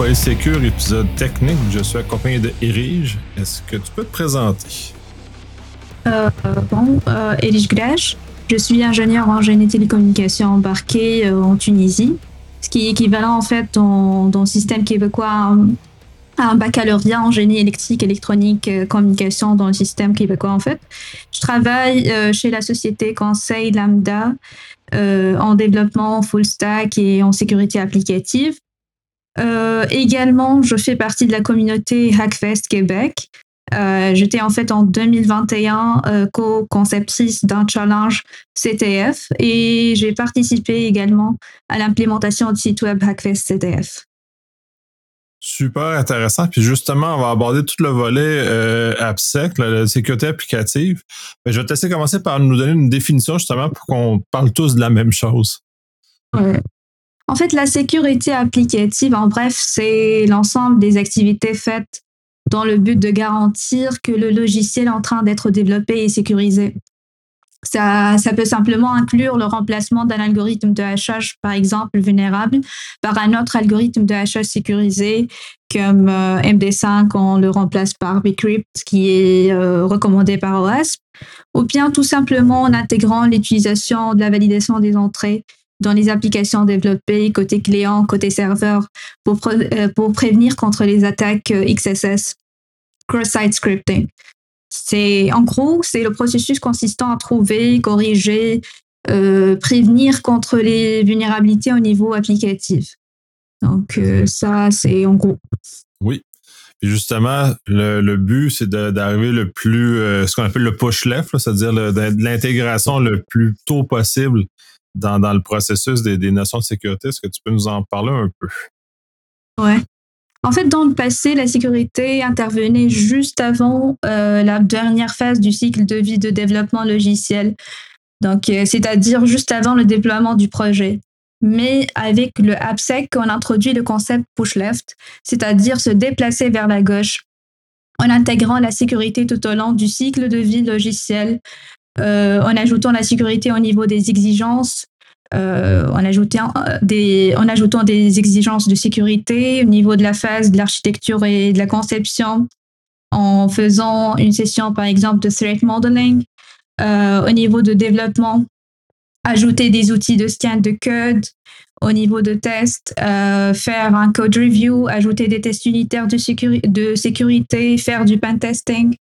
Polysécure, épisode technique. Je suis accompagné de Erige. Est-ce que tu peux te présenter? Euh, bon, euh, Erige Grèche. Je suis ingénieur en génie télécommunication embarqué euh, en Tunisie, ce qui est équivalent en fait dans, dans le système québécois un baccalauréat en génie électrique, électronique, euh, communication dans le système québécois en fait. Je travaille chez la société Conseil Lambda en développement full stack et en sécurité applicative. Également, je fais partie de la communauté Hackfest Québec. J'étais en fait en 2021 co-conceptrice d'un challenge CTF et j'ai participé également à l'implémentation du site web Hackfest CTF. Super intéressant. Puis justement, on va aborder tout le volet euh, AppSec, la, sécurité applicative. Mais je vais te laisser commencer par nous donner une définition justement pour qu'on parle tous de la même chose. En fait, la sécurité applicative, en bref, c'est l'ensemble des activités faites dans le but de garantir que le logiciel est en train d'être développé et sécurisé. Ça, ça, peut simplement inclure le remplacement d'un algorithme de hachage, par exemple, vulnérable, par un autre algorithme de hachage sécurisé, comme euh, MD5, on le remplace par Bcrypt, qui est euh, recommandé par OASP, ou bien tout simplement en intégrant l'utilisation de la validation des entrées dans les applications développées côté client, côté serveur, pour, euh, pour prévenir contre les attaques XSS, cross-site scripting. C'est en gros, c'est le processus consistant à trouver, corriger, euh, prévenir contre les vulnérabilités au niveau applicatif. Donc euh, ça, c'est en gros. Oui. Et justement, le, but, c'est d'arriver le plus, euh, ce qu'on appelle le push left, c'est-à-dire l'intégration le plus tôt possible dans, le processus des, des notions de sécurité. Est-ce que tu peux nous en parler un peu? Ouais. En fait, dans le passé, la sécurité intervenait juste avant euh, la dernière phase du cycle de vie de développement logiciel, donc euh, c'est-à-dire juste avant le déploiement du projet. Mais avec le AppSec, on introduit le concept push left, c'est-à-dire se déplacer vers la gauche, en intégrant la sécurité tout au long du cycle de vie logiciel, euh, en ajoutant la sécurité au niveau des exigences, euh, en, ajoutant euh, des, en ajoutant des exigences de sécurité au niveau de la phase de l'architecture et de la conception, en faisant une session, par exemple, de threat modeling, euh, au niveau de développement, ajouter des outils de scan de code, au niveau de test, faire un code review, ajouter des tests unitaires de, de sécurité, faire du pen testing.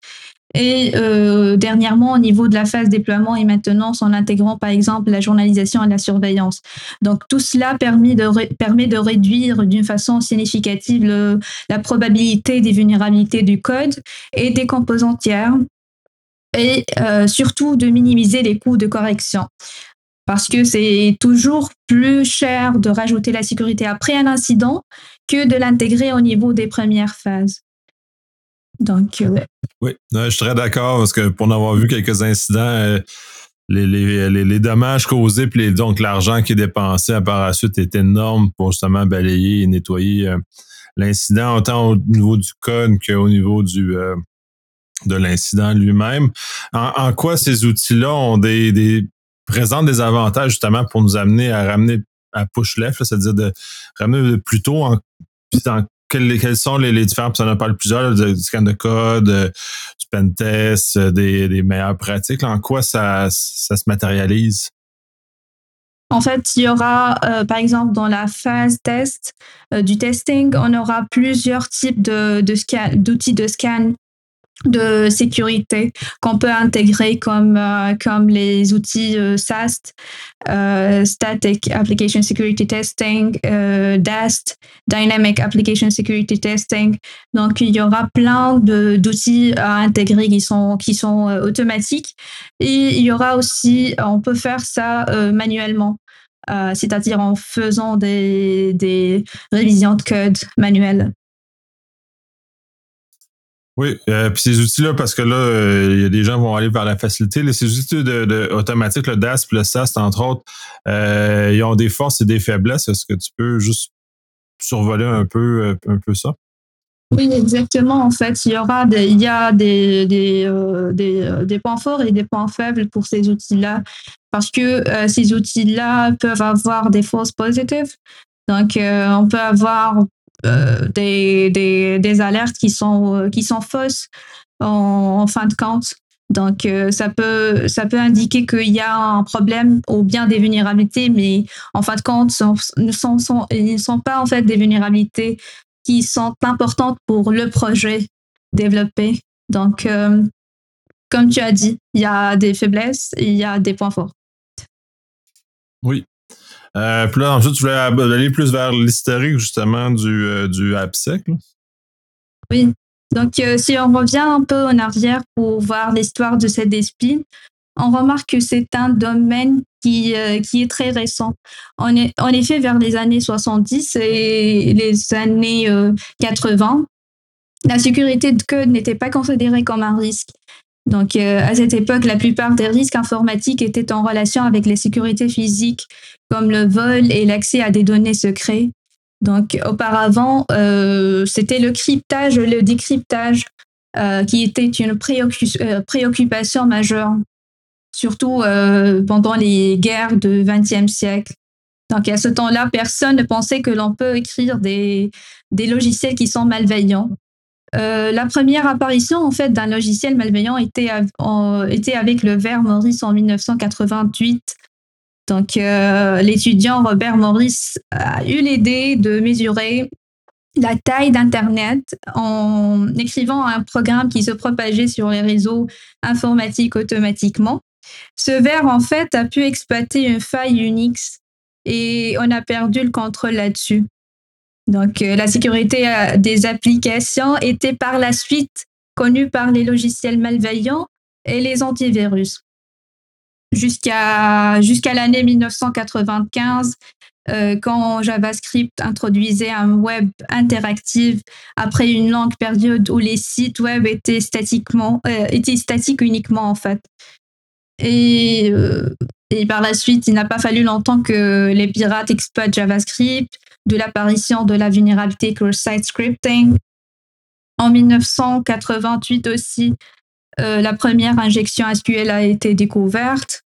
Et euh, dernièrement, au niveau de la phase déploiement et maintenance, en intégrant par exemple la journalisation et la surveillance. Donc tout cela permet de, réduire d'une façon significative la probabilité des vulnérabilités du code et des composants tiers et euh, surtout de minimiser les coûts de correction. Parce que c'est toujours plus cher de rajouter la sécurité après un incident que de l'intégrer au niveau des premières phases. Donc, euh, Oui, je suis très d'accord parce que pour en avoir vu quelques incidents, euh, les, les, les, dommages causés puis donc l'argent qui est dépensé par la suite est énorme pour justement balayer et nettoyer euh, l'incident autant au niveau du code qu'au niveau du de l'incident lui-même. En, quoi ces outils-là ont des, des présentent des avantages justement pour nous amener à ramener à push left, c'est-à-dire de ramener plus tôt en, en quels, sont les, différents, ça en parle plusieurs, du scan de code, euh, du pentest, euh, des, des meilleures pratiques? en quoi ça, se matérialise? En fait, il y aura, euh, par exemple, dans la phase test du testing, on aura plusieurs types d'outils de scan sécurité qu'on peut intégrer comme, euh, comme les outils euh, SAST, euh, Static Application Security Testing, DAST, Dynamic Application Security Testing. Donc, il y aura plein d'outils à intégrer qui sont, qui sont automatiques. Et il y aura aussi, on peut faire ça manuellement. c'est-à-dire en faisant des, des révisions de code manuelles. Oui, euh, puis ces outils-là, parce que là, euh, il y a des gens qui vont aller vers la facilité. Là, ces outils de, de automatiques, le DASP, le SAST, entre autres, euh, ils ont des forces et des faiblesses. Est-ce que tu peux juste survoler un peu, euh, un peu ça? Oui, exactement. En fait, il y aura des, il y a des, des, des, des points forts et des points faibles pour ces outils-là, parce que ces outils-là peuvent avoir des forces positives. Donc, on peut avoir des, des, des, alertes qui sont, qui sont fausses en, fin de compte. Donc, ça, peut, ça peut indiquer qu'il y a un problème ou bien des vulnérabilités, mais en fin de compte, ce ne sont, pas en fait des vulnérabilités qui sont importantes pour le projet développé. Donc, comme tu as dit, il y a des faiblesses et il y a des points forts. Oui. Euh, puis là, ensuite, tu voulais aller plus vers l'historique, justement, du, euh, du AppSec. Oui. Donc, euh, si on revient un peu en arrière pour voir l'histoire de cette discipline, on remarque que c'est un domaine qui, qui est très récent. Est, en effet, vers les années 70 et les années 80, la sécurité de code n'était pas considérée comme un risque. Donc, euh, à cette époque, la plupart des risques informatiques étaient en relation avec les sécurités physiques, comme le vol et l'accès à des données secrets. Donc, auparavant, euh, c'était le cryptage, le décryptage euh, qui était une préoccupation majeure, surtout pendant les guerres du XXe siècle. Donc, à ce temps-là, personne ne pensait que l'on peut écrire des logiciels qui sont malveillants. Euh, la première apparition en fait d'un logiciel malveillant était, avec le verre Maurice en 1988. Donc euh, l'étudiant Robert Maurice a eu l'idée de mesurer la taille d'Internet en écrivant un programme qui se propageait sur les réseaux informatiques automatiquement. Ce verre, en fait, a pu exploiter une faille Unix et on a perdu le contrôle là-dessus. Donc, euh, la sécurité euh, des applications était par la suite connue par les logiciels malveillants et les antivirus. Jusqu'à l'année 1995, euh, quand JavaScript introduisait un web interactif après une longue période où les sites web étaient statiques uniquement en fait. Et par la suite, il n'a pas fallu longtemps que les pirates exploitent JavaScript de l'apparition de la vulnérabilité cross-site scripting. En 1988 aussi, euh, la première injection SQL a été découverte.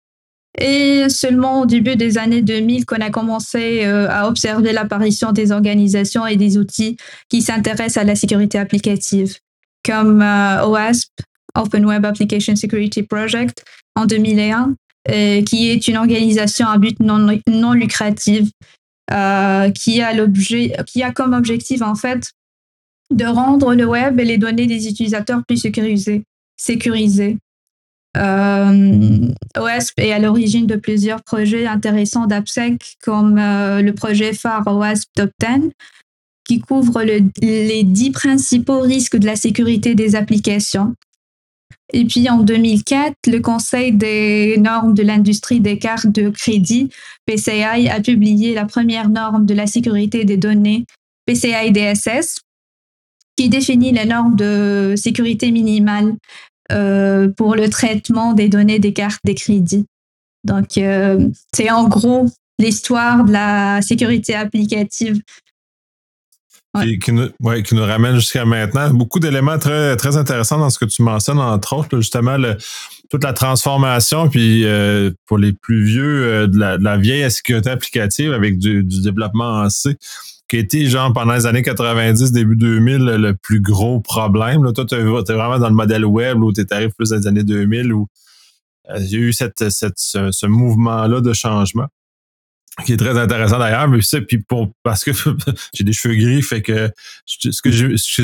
Et seulement au début des années 2000 qu'on a commencé euh, à observer l'apparition des organisations et des outils qui s'intéressent à la sécurité applicative, comme euh, OASP, Open Web Application Security Project, en 2001, qui est une organisation à but non, non lucratif euh, qui a l'objet, qui a comme objectif en fait de rendre le web et les données des utilisateurs plus sécurisés. sécurisés. Euh, OASP est à l'origine de plusieurs projets intéressants d'AppSec, comme euh, le projet phare OASP Top 10, qui couvre les dix principaux risques de la sécurité des applications. Et puis en 2004, le Conseil des normes de l'industrie des cartes de crédit, PCI, a publié la première norme de la sécurité des données, PCI DSS, qui définit les normes de sécurité minimale euh, pour le traitement des données des cartes de crédit. Donc, euh, c'est en gros l'histoire de la sécurité applicative qui, nous, qui, nous, ramène jusqu'à maintenant. Beaucoup d'éléments très, intéressants dans ce que tu mentionnes, entre autres, justement, toute la transformation, puis euh, pour les plus vieux, euh, de, la, vieille sécurité applicative avec du, développement en C, qui été, genre, pendant les années 90, début 2000, le plus gros problème. Toi, tu es, vraiment dans le modèle web où tu arrives plus dans les années 2000 où euh, il y a eu cette, ce mouvement-là de changement qui est très intéressant d'ailleurs, mais c'est puis pour parce que j'ai des cheveux gris, fait que ce que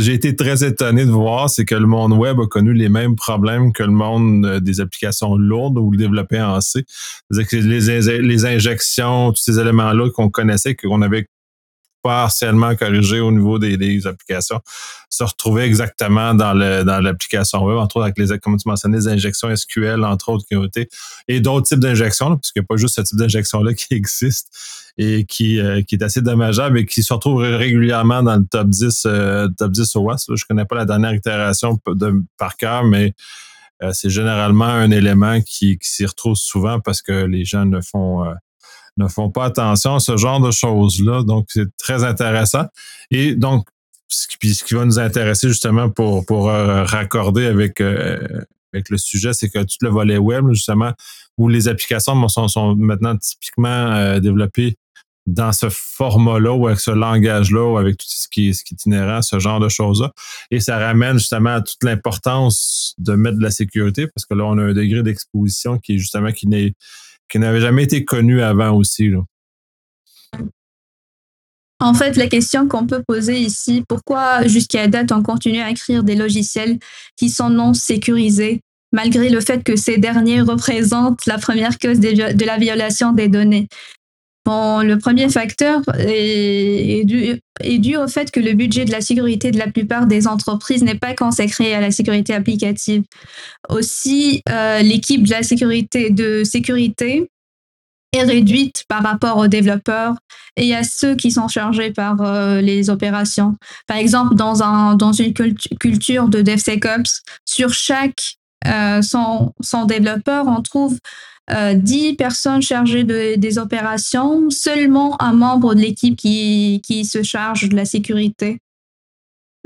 j'ai été très étonné de voir, c'est que le monde web a connu les mêmes problèmes que le monde euh, des applications lourdes ou développées en C. C'est-à-dire que les, les injections, tous ces éléments-là qu'on connaissait, qu'on avait partiellement corrigé au niveau des, applications, se retrouver exactement dans le dans l'application web, entre autres avec les, comme tu mentionnais, les injections SQL, entre autres, qui ont été, et d'autres types d'injections, puisqu'il n'y a pas juste ce type d'injection-là qui existe et qui, euh, qui est assez dommageable et qui se retrouve régulièrement dans le top 10, euh, top 10 OAS. Je connais pas la dernière itération par cœur, mais euh, c'est généralement un élément qui, qui s'y retrouve souvent parce que les gens ne font ne font pas attention à ce genre de choses-là. Donc, c'est très intéressant. Et donc, ce qui, va nous intéresser justement pour, euh, raccorder avec, euh, avec le sujet, c'est que tout le volet web, justement, où les applications sont, sont maintenant typiquement euh, développées dans ce format-là ou avec ce langage-là ou avec tout ce qui, est, ce ce genre de choses-là. Et ça ramène justement à toute l'importance de mettre de la sécurité parce que là, on a un degré d'exposition qui est justement qui n'est qui n'avait jamais été connu avant aussi. En fait, la question qu'on peut poser ici, pourquoi jusqu'à date on continue à écrire des logiciels qui sont non sécurisés, malgré le fait que ces derniers représentent la première cause de la violation des données? Bon, le premier facteur est, dû, au fait que le budget de la sécurité de la plupart des entreprises n'est pas consacré à la sécurité applicative. Aussi, euh, l'équipe de la sécurité, de sécurité est réduite par rapport aux développeurs et à ceux qui sont chargés par euh, les opérations. Par exemple, dans, un, dans une culture de DevSecOps, sur chaque euh, son développeur, on trouve 10 euh, personnes chargées de, des opérations, seulement un membre de l'équipe qui, qui se charge de la sécurité.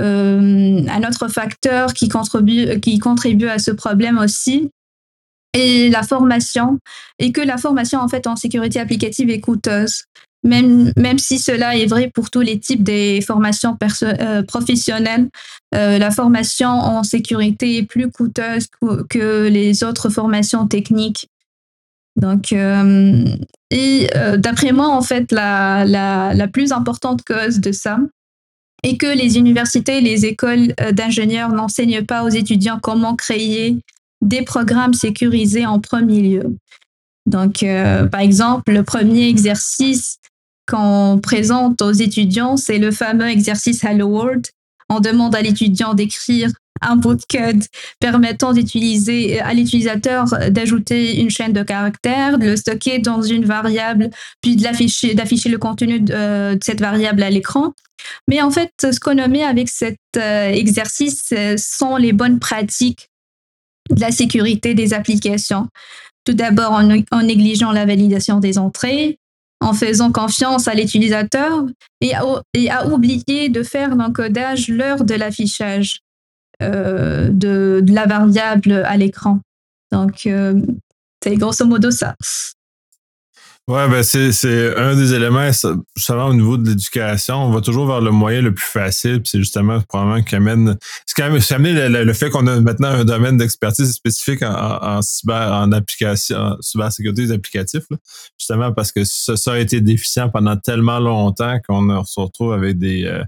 Euh, un autre facteur qui contribue, qui contribue à ce problème aussi est la formation, et que la formation en sécurité applicative est coûteuse. Même, même si cela est vrai pour tous les types des formations euh, professionnelles, la formation en sécurité est plus coûteuse que les autres formations techniques. Donc, euh, et euh, d'après moi, en fait, la, la, la, plus importante cause de ça est que les universités les écoles euh, d'ingénieurs n'enseignent pas aux étudiants comment créer des programmes sécurisés en premier lieu. Donc, par exemple, le premier exercice qu'on présente aux étudiants, c'est le fameux exercice Hello World. On demande à l'étudiant d'écrire un bout de code permettant à l'utilisateur d'ajouter une chaîne de caractères, de le stocker dans une variable, puis d'afficher le contenu de, cette variable à l'écran. Mais en fait, ce qu'on mis avec cet euh, exercice sont les bonnes pratiques de la sécurité des applications. Tout d'abord en, négligeant la validation des entrées, en faisant confiance à l'utilisateur et, et à oublier de faire l'encodage l'heure de l'affichage. Euh, de, la variable à l'écran. Donc, euh, c'est grosso modo ça. Ouais, ben c'est, un des éléments, justement au niveau de l'éducation, on va toujours vers le moyen le plus facile, puis c'est justement probablement qui amène, quand même, c'est amené le, fait qu'on a maintenant un domaine d'expertise spécifique en, en application, en cybersécurité des applicatifs, justement parce que ça, ça, a été déficient pendant tellement longtemps qu'on se retrouve avec des, euh,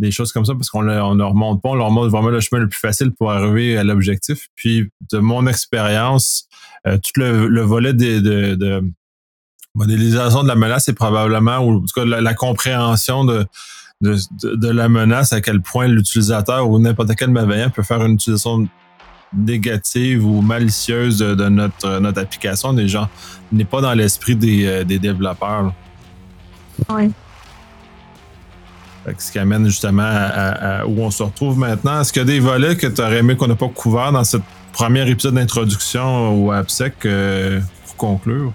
des choses comme ça parce qu'on ne remonte pas, on leur remonte vraiment le chemin le plus facile pour arriver à l'objectif. Puis de mon expérience, euh, tout le, volet de, modélisation de la menace est probablement, ou en tout cas la, compréhension de, la menace, à quel point l'utilisateur ou n'importe quel malveillant peut faire une utilisation négative ou malicieuse de, notre, application. Des gens n'est pas dans l'esprit des, euh, des développeurs. Oui ce qui amène justement à, où on se retrouve maintenant. Est-ce qu'il y a des volets que tu aurais aimé qu'on n'ait pas couvert dans ce premier épisode d'introduction au AppSec euh, pour conclure?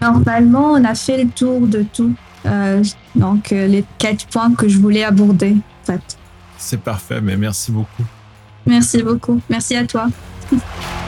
Normalement, on a fait le tour de tout. Euh, donc, euh, les quatre points que je voulais aborder, en fait. C'est parfait, mais merci beaucoup. Merci beaucoup. Merci à toi.